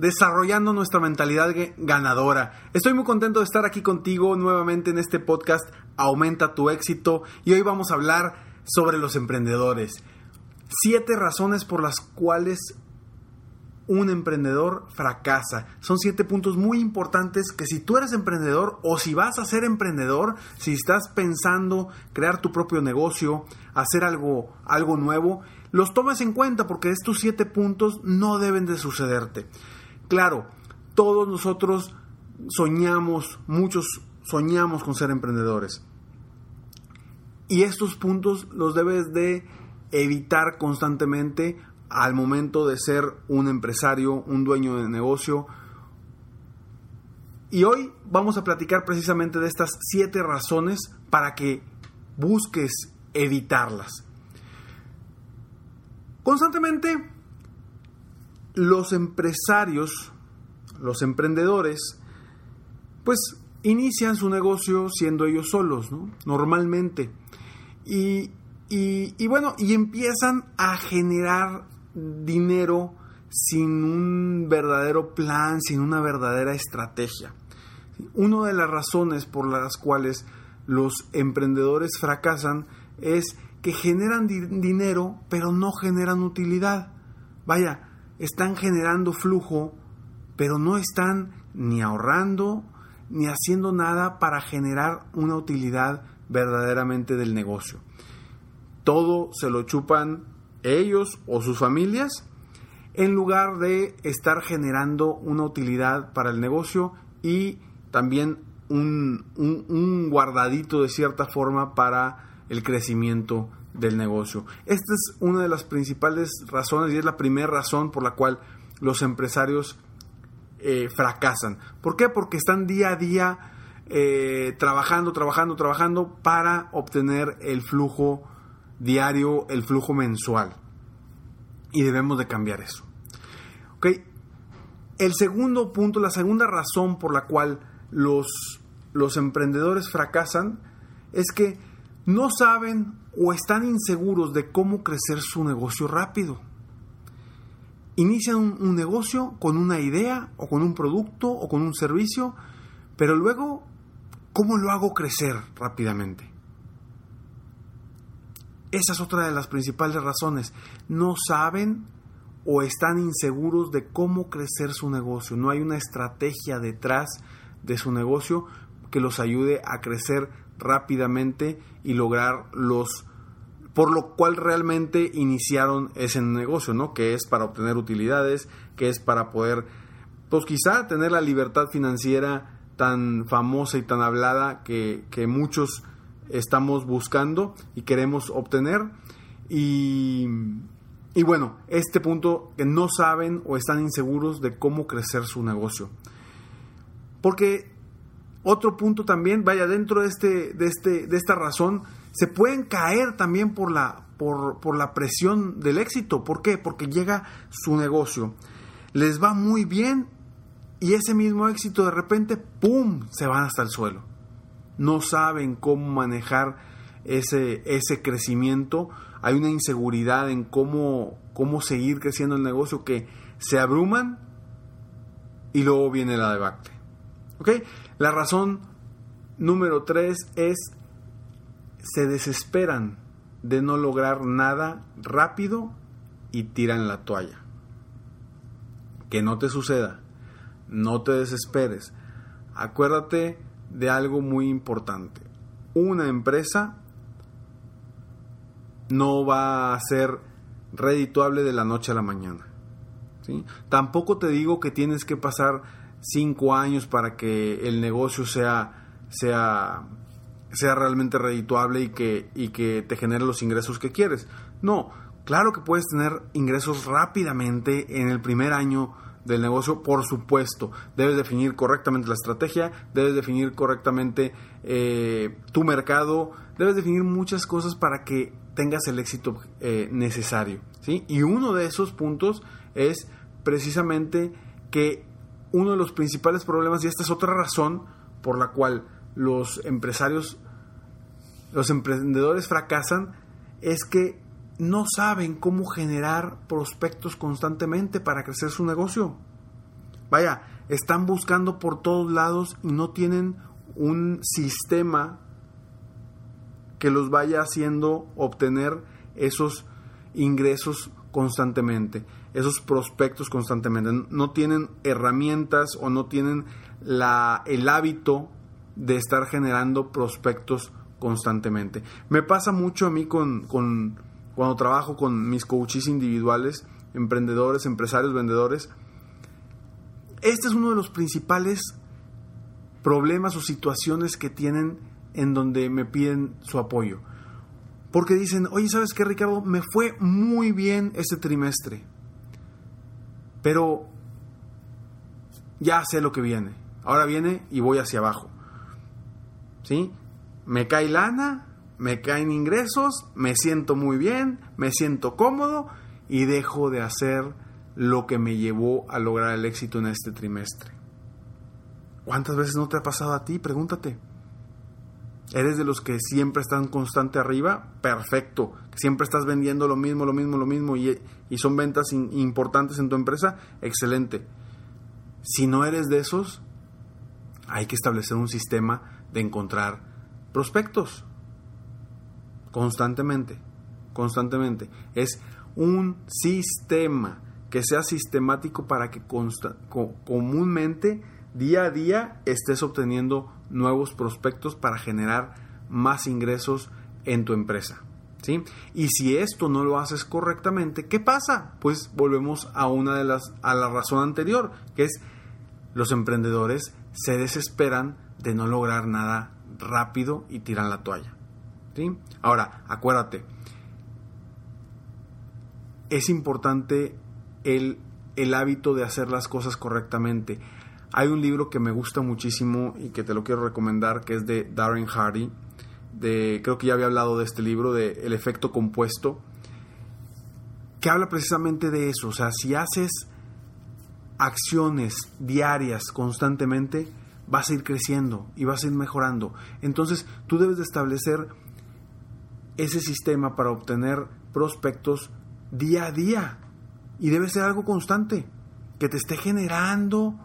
desarrollando nuestra mentalidad ganadora. Estoy muy contento de estar aquí contigo nuevamente en este podcast Aumenta tu éxito y hoy vamos a hablar sobre los emprendedores. Siete razones por las cuales un emprendedor fracasa. Son siete puntos muy importantes que si tú eres emprendedor o si vas a ser emprendedor, si estás pensando crear tu propio negocio, hacer algo, algo nuevo, los tomes en cuenta porque estos siete puntos no deben de sucederte. Claro, todos nosotros soñamos, muchos soñamos con ser emprendedores. Y estos puntos los debes de evitar constantemente al momento de ser un empresario, un dueño de negocio. Y hoy vamos a platicar precisamente de estas siete razones para que busques evitarlas. Constantemente los empresarios, los emprendedores, pues inician su negocio siendo ellos solos, ¿no? Normalmente. Y, y, bueno, y empiezan a generar dinero sin un verdadero plan, sin una verdadera estrategia. Una de las razones por las cuales los emprendedores fracasan es que generan dinero, pero no generan utilidad. Vaya, están generando flujo, pero no están ni ahorrando ni haciendo nada para generar una utilidad verdaderamente del negocio. Todo se lo chupan ellos o sus familias en lugar de estar generando una utilidad para el negocio y también un, guardadito de cierta forma para el crecimiento del negocio. Esta es una de las principales razones y es la primera razón por la cual los empresarios eh, fracasan. ¿Por qué? Porque están día a día eh, trabajando, trabajando, trabajando para obtener el flujo diario, el flujo mensual. Y debemos de cambiar eso. El segundo punto, la segunda razón por la cual los, los emprendedores fracasan es que no saben o están inseguros de cómo crecer su negocio rápido. Inician un, negocio con una idea o con un producto o con un servicio, pero luego, ¿cómo lo hago crecer rápidamente? Esa es otra de las principales razones. No saben o están inseguros de cómo crecer su negocio. No hay una estrategia detrás de su negocio que los ayude a crecer rápidamente y lograr los por lo cual realmente iniciaron ese negocio, ¿no? Que es para obtener utilidades, que es para poder, pues quizá tener la libertad financiera tan famosa y tan hablada que, que muchos estamos buscando y queremos obtener. Y, y bueno, este punto que no saben o están inseguros de cómo crecer su negocio. Porque otro punto también, vaya, dentro de, este, de, este, de esta razón, se pueden caer también por la, por, por la presión del éxito. ¿Por qué? Porque llega su negocio, les va muy bien y ese mismo éxito de repente, ¡pum!, se van hasta el suelo. No saben cómo manejar ese, ese crecimiento. Hay una inseguridad en cómo, cómo seguir creciendo el negocio que se abruman y luego viene la debacle. ¿Ok? La razón número tres es se desesperan de no lograr nada rápido y tiran la toalla. Que no te suceda, no te desesperes. Acuérdate de algo muy importante. Una empresa no va a ser redituable de la noche a la mañana. ¿sí? Tampoco te digo que tienes que pasar cinco años para que el negocio sea, sea, sea realmente redituable y que, y que te genere los ingresos que quieres. No, claro que puedes tener ingresos rápidamente en el primer año del negocio, por supuesto. Debes definir correctamente la estrategia, debes definir correctamente eh, tu mercado, debes definir muchas cosas para que tengas el éxito eh, necesario. ¿sí? Y uno de esos puntos es precisamente que uno de los principales problemas, y esta es otra razón por la cual los empresarios, los emprendedores fracasan, es que no saben cómo generar prospectos constantemente para crecer su negocio. Vaya, están buscando por todos lados y no tienen un sistema que los vaya haciendo obtener esos ingresos constantemente, esos prospectos constantemente. No tienen herramientas o no tienen el hábito de estar generando prospectos constantemente. Me pasa mucho a mí con cuando trabajo con mis coaches individuales, emprendedores, empresarios, vendedores, este es uno de los principales problemas o situaciones que tienen en donde me piden su apoyo. Porque dicen, oye, ¿sabes qué, Ricardo? Me fue muy bien este trimestre. Pero ya sé lo que viene. Ahora viene y voy hacia abajo. ¿Sí? Me cae lana, me caen ingresos, me siento muy bien, me siento cómodo y dejo de hacer lo que me llevó a lograr el éxito en este trimestre. ¿Cuántas veces no te ha pasado a ti? Pregúntate. ¿Eres de los que siempre están constante arriba? Perfecto. ¿Siempre estás vendiendo lo mismo, lo mismo, lo mismo y, son ventas importantes en tu empresa? Excelente. Si no eres de esos, hay que establecer un sistema de encontrar prospectos constantemente, constantemente. Es un sistema que sea sistemático para que comúnmente, día a día, estés obteniendo nuevos prospectos para generar más ingresos en tu empresa. ¿Sí? Y si esto no lo haces correctamente, ¿qué pasa? Pues volvemos a una de las a la razón anterior, que es los emprendedores se desesperan de no lograr nada rápido y tiran la toalla. Ahora, acuérdate, es importante el, el hábito de hacer las cosas correctamente. Hay un libro que me gusta muchísimo y que te lo quiero recomendar, que es de Darren Hardy. De, creo que ya había hablado de este libro, de El efecto compuesto, que habla precisamente de eso. O sea, si haces acciones diarias constantemente, vas a ir creciendo y vas a ir mejorando. Entonces, tú debes de establecer ese sistema para obtener prospectos día a día. Y debe ser algo constante, que te esté generando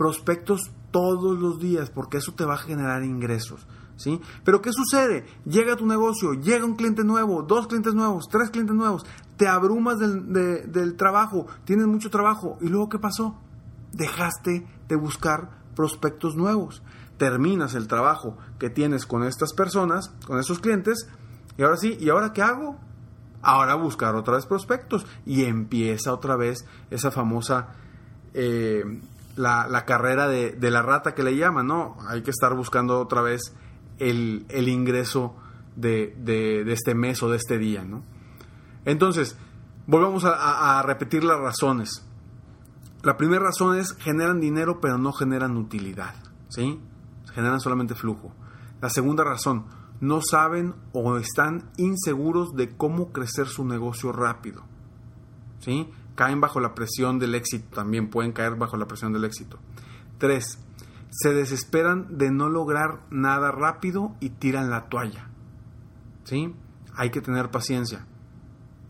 prospectos todos los días, porque eso te va a generar ingresos. ¿sí? Pero ¿qué sucede? Llega tu negocio, llega un cliente nuevo, dos clientes nuevos, tres clientes nuevos, te abrumas del, del trabajo, tienes mucho trabajo, y luego ¿qué pasó? Dejaste de buscar prospectos nuevos. Terminas el trabajo que tienes con estas personas, con esos clientes, y ahora sí, ¿y ahora qué hago? Ahora buscar otra vez prospectos. Y empieza otra vez esa famosa, eh, la, carrera de, la rata que le llaman, ¿no? Hay que estar buscando otra vez el, ingreso de, este mes o de este día, ¿no? Entonces, volvamos a, a repetir las razones. La primera razón es generan dinero pero no generan utilidad, ¿sí? Generan solamente flujo. La segunda razón, no saben o están inseguros de cómo crecer su negocio rápido. ¿Sí? Caen bajo la presión del éxito, también pueden caer bajo la presión del éxito. Tres, se desesperan de no lograr nada rápido y tiran la toalla. ¿Sí? Hay que tener paciencia.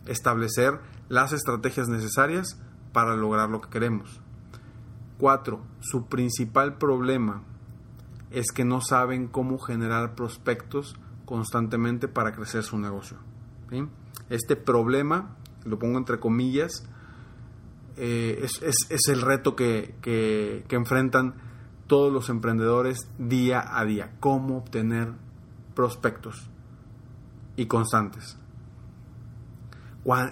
Establecer las estrategias necesarias para lograr lo que queremos. Cuatro, su principal problema es que no saben cómo generar prospectos constantemente para crecer su negocio. Este problema, lo pongo entre comillas, eh, es, el reto que, que, enfrentan todos los emprendedores día a día. Cómo obtener prospectos y constantes.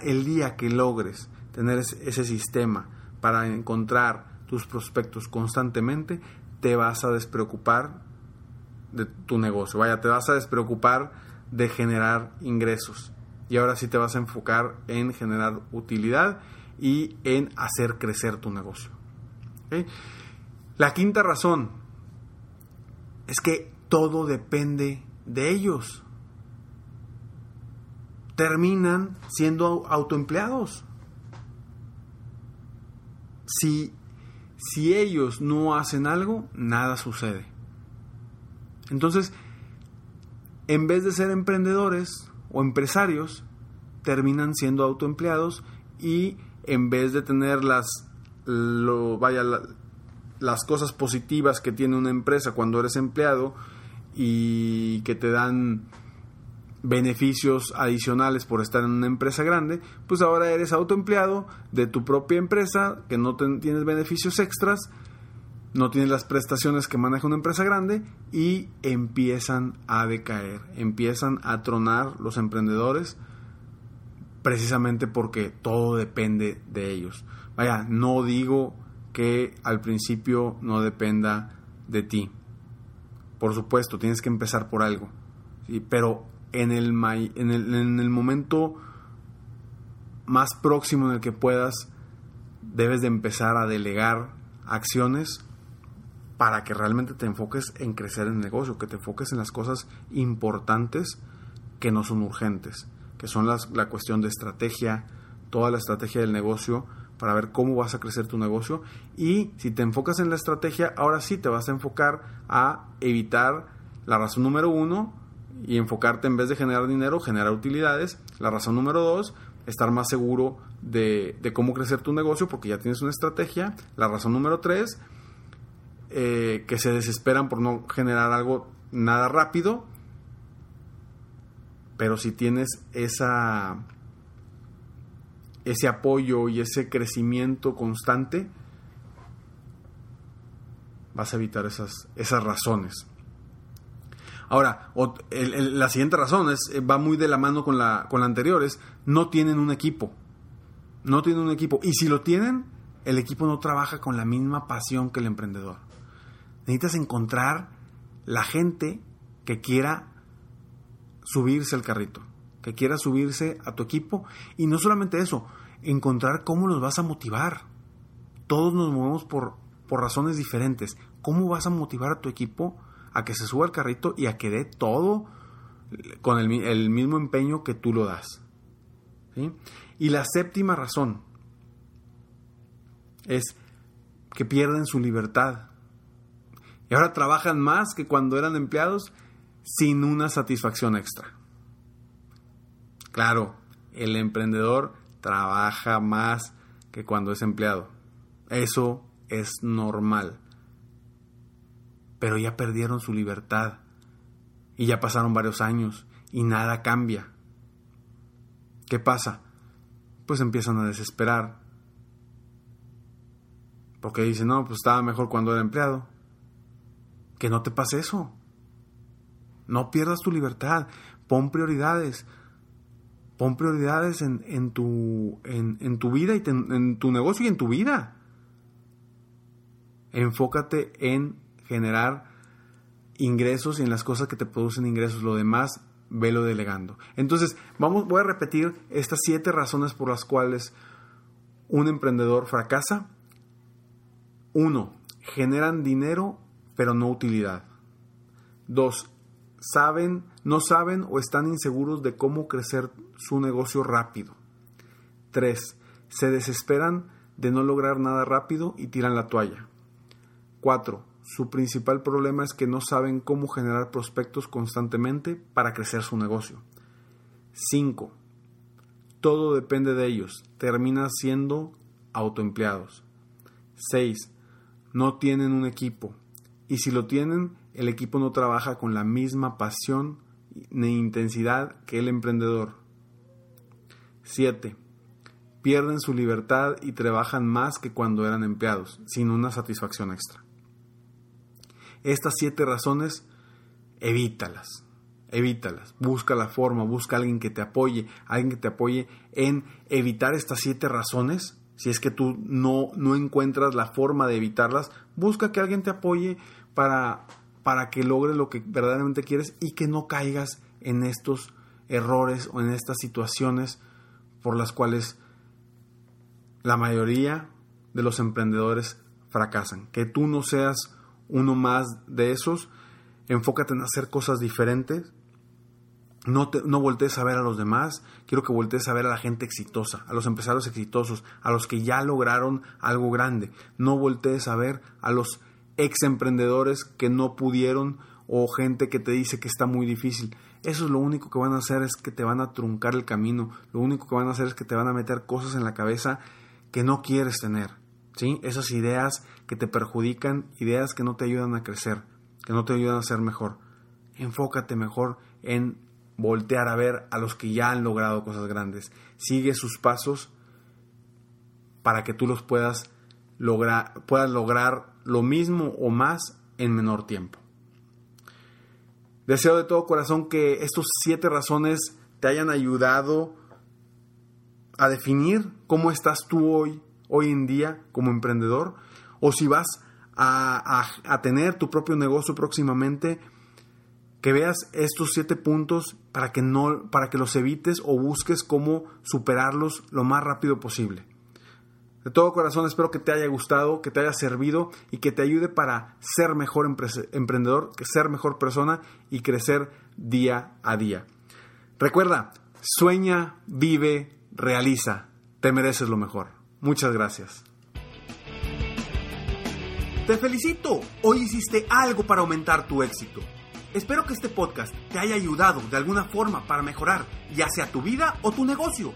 El día que logres tener ese sistema para encontrar tus prospectos constantemente, te vas a despreocupar de tu negocio. Vaya, te vas a despreocupar de generar ingresos. Y ahora sí te vas a enfocar en generar utilidad y en hacer crecer tu negocio. La quinta razón es que todo depende de ellos. Terminan siendo autoempleados. Si, si ellos no hacen algo, nada sucede. Entonces, en vez de ser emprendedores o empresarios, terminan siendo autoempleados y en vez de tener las, lo, vaya, las cosas positivas que tiene una empresa cuando eres empleado y que te dan beneficios adicionales por estar en una empresa grande, pues ahora eres autoempleado de tu propia empresa, que no tienes beneficios extras no tienes las prestaciones que maneja una empresa grande y empiezan a decaer, empiezan a tronar los emprendedores precisamente porque todo depende de ellos. Vaya, no digo que al principio no dependa de ti. Por supuesto, tienes que empezar por algo. Pero en el, en, el, en el momento más próximo en el que puedas, debes de empezar a delegar acciones para que realmente te enfoques en crecer en el negocio, que te enfoques en las cosas importantes que no son urgentes, que son las, la cuestión de estrategia, toda la estrategia del negocio para ver cómo vas a crecer tu negocio y si te enfocas en la estrategia, ahora sí te vas a enfocar a evitar la razón número uno y enfocarte en vez de generar dinero, generar utilidades. La razón número dos, estar más seguro de, cómo crecer tu negocio porque ya tienes una estrategia. La razón número tres, eh, que se desesperan por no generar algo nada rápido, pero si tienes esa ese apoyo y ese crecimiento constante, vas a evitar esas, esas razones. Ahora, la siguiente razón es, va muy de la mano con la, con la anterior, es no tienen un equipo. No tienen un equipo. Y si lo tienen, el equipo no trabaja con la misma pasión que el emprendedor necesitas encontrar la gente que quiera subirse al carrito, que quiera subirse a tu equipo. Y no solamente eso, encontrar cómo los vas a motivar. Todos nos movemos por, por razones diferentes. ¿Cómo vas a motivar a tu equipo a que se suba al carrito y a que dé todo con el, el mismo empeño que tú lo das? Y la séptima razón es que pierden su libertad y ahora trabajan más que cuando eran empleados sin una satisfacción extra. Claro, el emprendedor trabaja más que cuando es empleado. Eso es normal. Pero ya perdieron su libertad. Y ya pasaron varios años y nada cambia. ¿Qué pasa? Pues empiezan a desesperar. Porque dicen, no, pues estaba mejor cuando era empleado que no te pase eso. No pierdas tu libertad. Pon prioridades. Pon prioridades en, tu, vida y en tu negocio y en tu vida. Enfócate en generar ingresos y en las cosas que te producen ingresos. Lo demás, velo delegando. Entonces, vamos, voy a repetir estas siete razones por las cuales un emprendedor fracasa. Uno, generan dinero pero no utilidad. 2. Saben, no saben o están inseguros de cómo crecer su negocio rápido. 3. Se desesperan de no lograr nada rápido y tiran la toalla. 4. Su principal problema es que no saben cómo generar prospectos constantemente para crecer su negocio. 5. Todo depende de ellos. Terminan siendo autoempleados. 6. No tienen un equipo. Y si lo tienen, el equipo no trabaja con la misma pasión ni intensidad que el emprendedor. 7. Pierden su libertad y trabajan más que cuando eran empleados, sin una satisfacción extra. Estas siete razones, evítalas, evítalas. Busca la forma, busca alguien que te apoye, alguien que te apoye en evitar estas siete razones. Si es que tú no, no encuentras la forma de evitarlas, busca que alguien te apoye para, para que logres lo que verdaderamente quieres y que no caigas en estos errores o en estas situaciones por las cuales la mayoría de los emprendedores fracasan. Que tú no seas uno más de esos, enfócate en hacer cosas diferentes. No, te, no voltees a ver a los demás, quiero que voltees a ver a la gente exitosa, a los empresarios exitosos, a los que ya lograron algo grande. No voltees a ver a los ex emprendedores que no pudieron o gente que te dice que está muy difícil. Eso es lo único que van a hacer es que te van a truncar el camino, lo único que van a hacer es que te van a meter cosas en la cabeza que no quieres tener. ¿sí? Esas ideas que te perjudican, ideas que no te ayudan a crecer, que no te ayudan a ser mejor. Enfócate mejor en voltear a ver a los que ya han logrado cosas grandes. Sigue sus pasos para que tú los puedas lograr, puedas lograr lo mismo o más en menor tiempo. Deseo de todo corazón que estos siete razones te hayan ayudado a definir cómo estás tú hoy, hoy en día como emprendedor, o si vas a, a, tener tu propio negocio próximamente, que veas estos siete puntos para que no, para que los evites o busques cómo superarlos lo más rápido posible. De todo corazón espero que te haya gustado, que te haya servido y que te ayude para ser mejor emprendedor, ser mejor persona y crecer día a día. Recuerda, sueña, vive, realiza. Te mereces lo mejor. Muchas gracias. Te felicito. Hoy hiciste algo para aumentar tu éxito. Espero que este podcast te haya ayudado de alguna forma para mejorar ya sea tu vida o tu negocio.